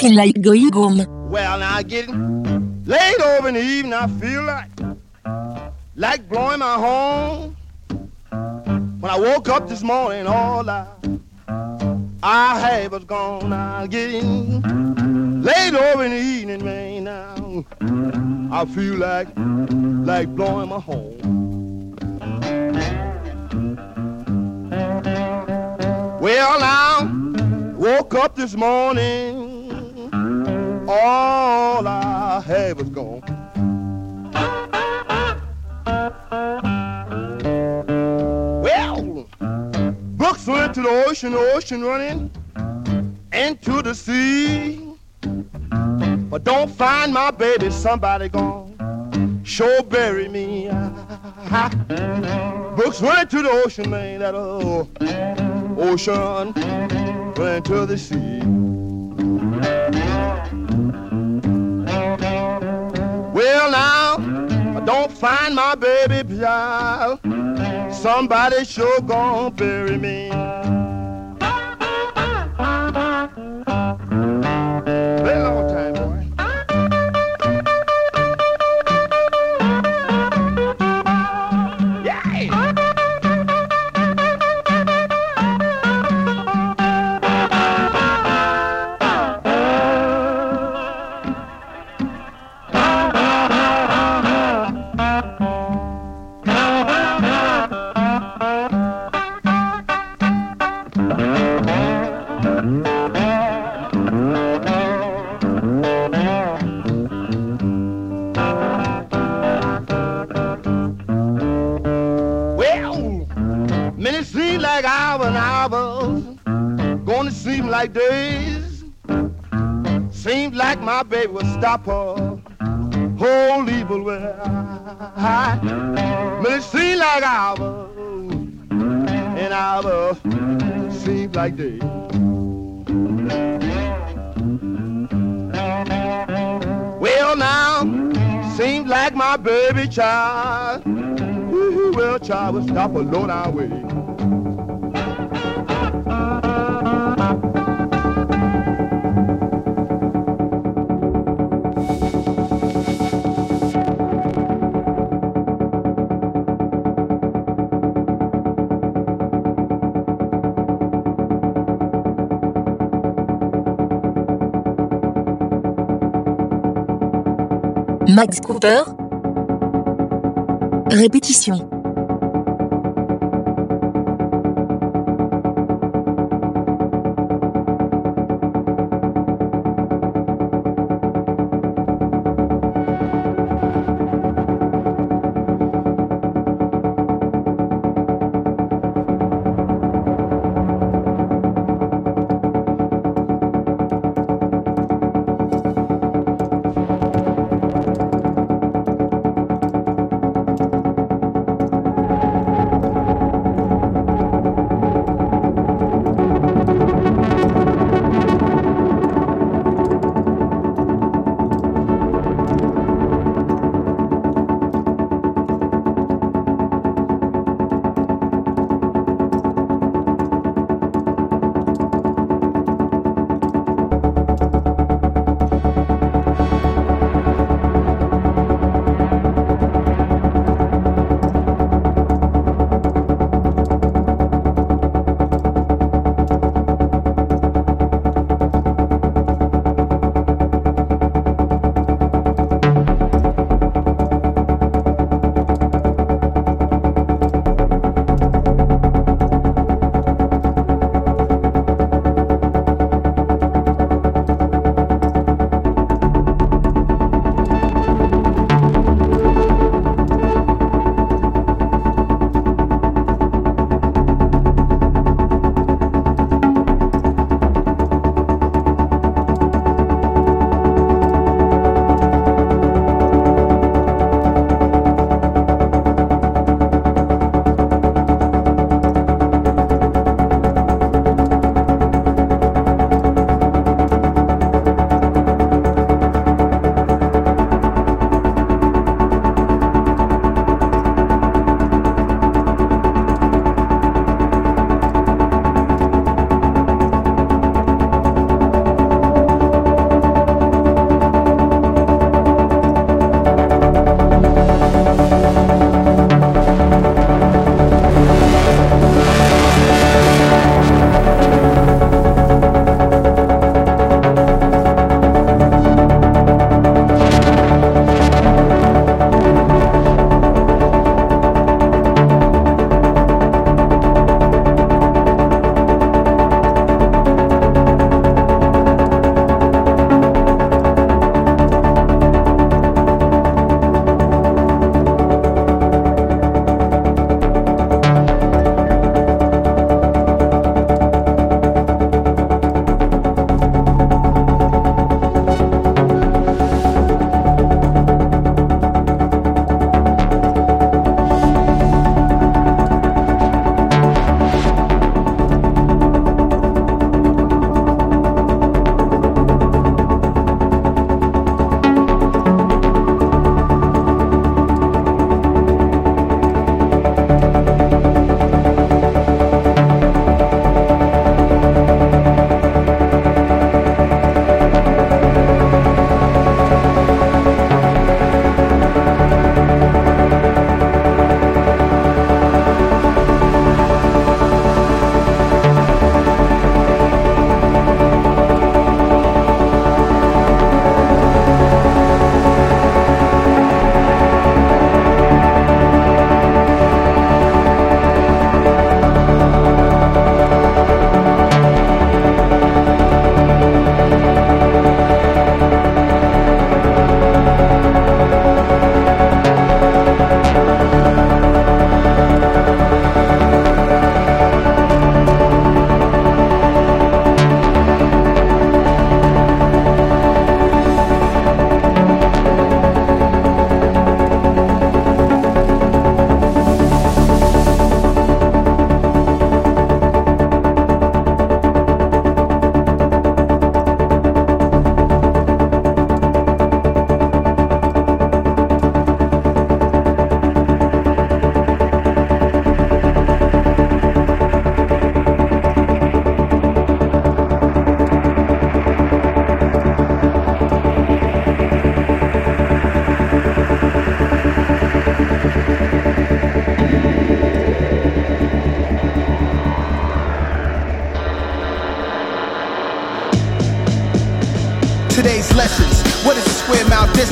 Feel like going home. Well, now I get late over in the evening. I feel like like blowing my horn. When I woke up this morning, all I I had was gone. I getting late over in the evening, man. Now I feel like like blowing my horn. Well, now woke up this morning all I had was gone. Well, Brooks went to the ocean, ocean running into the sea. But don't find my baby, somebody gone. Sure bury me. Brooks went to the ocean, man, that old ocean went to the sea. Well, now, I don't find my baby child. Somebody sure gonna bury me. Like hours and hours. Gonna seem like days. Seems like my baby will stop her whole evil way. Minutes seem like hours and hours seem like days. Well now, seems like my baby child well, child, will stop a low down way. Max Cooper. Répétition.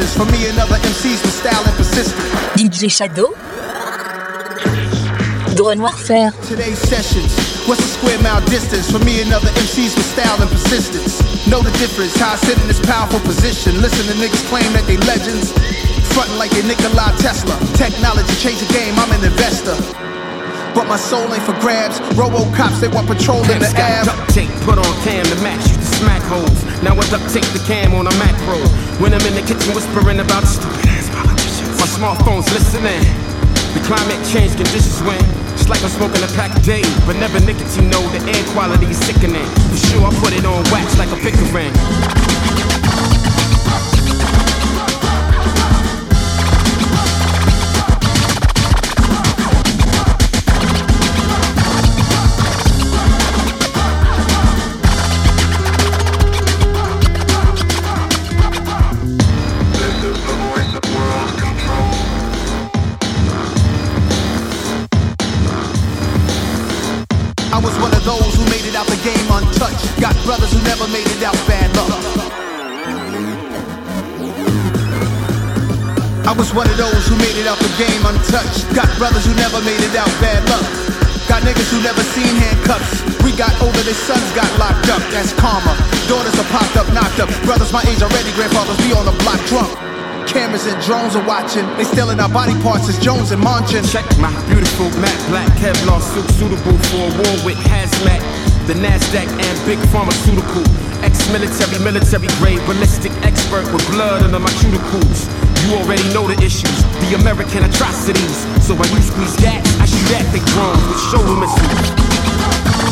Distance. For me and other MCs with style and persistence. DJ Shadow. Drone Warfare. Today's sessions. What's the square mile distance? For me and other MCs with style and persistence. Know the difference, how I sit in this powerful position. Listen to niggas claim that they legends. Frontin' like they Nikola Tesla. Technology change the game, I'm an investor. But my soul ain't for grabs. Robo cops, they want patrol in the Got ab. duct tape put on cam to match you to smack holes. Now I duct tape the cam on a macro. When I'm in the kitchen whispering about stupid ass politicians. My smartphone's listening. The climate change conditions when it's like I'm smoking a pack a day, but never nicotine. No, the air quality is sickening. For sure, I put it on wax like a Pickering. I was one of those who made it out the game untouched. Got brothers who never made it out bad luck. I was one of those who made it out the game untouched. Got brothers who never made it out bad luck. Got niggas who never seen handcuffs. We got older, their sons got locked up. That's karma. Daughters are popped up, knocked up. Brothers my age already, grandfathers be on the block drunk. Cameras and drones are watching. They stealing our body parts as Jones and Manchin. Check my beautiful matte black Kevlar suit suitable for a war with hazmat. The Nasdaq and big pharmaceutical. Ex-military, military grade, ballistic expert with blood under my cuticles. You already know the issues, the American atrocities. So when you squeeze gas, I shoot at the drones with shoulder missiles.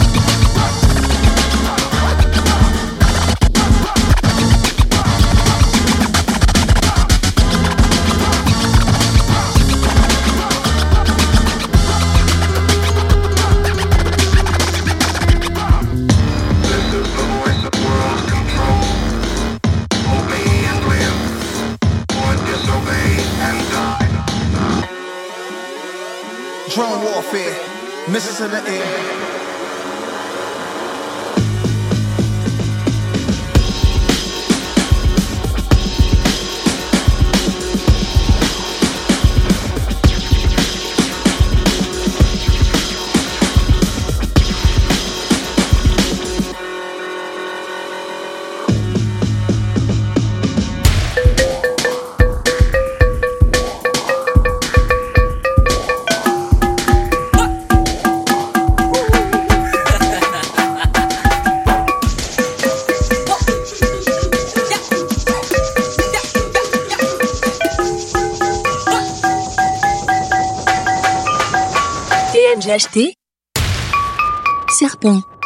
Drone warfare, missiles in the air. acheter Serpent.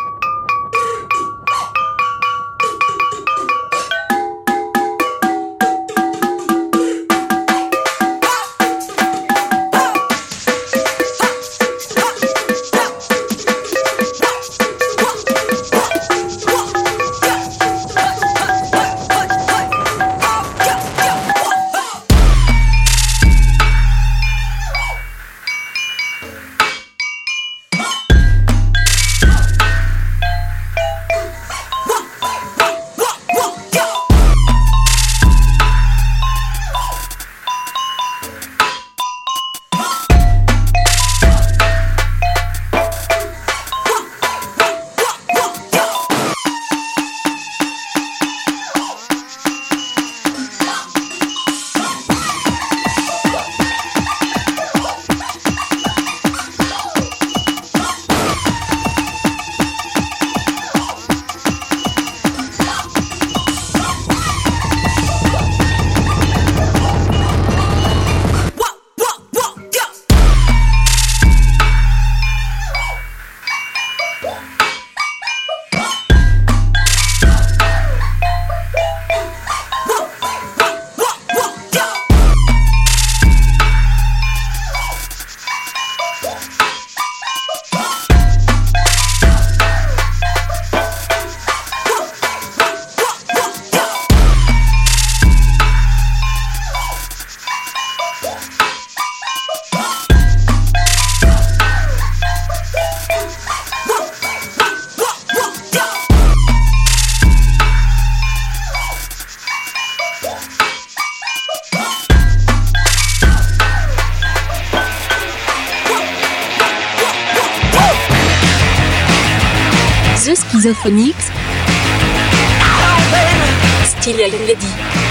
Schizophonics. Style Lady.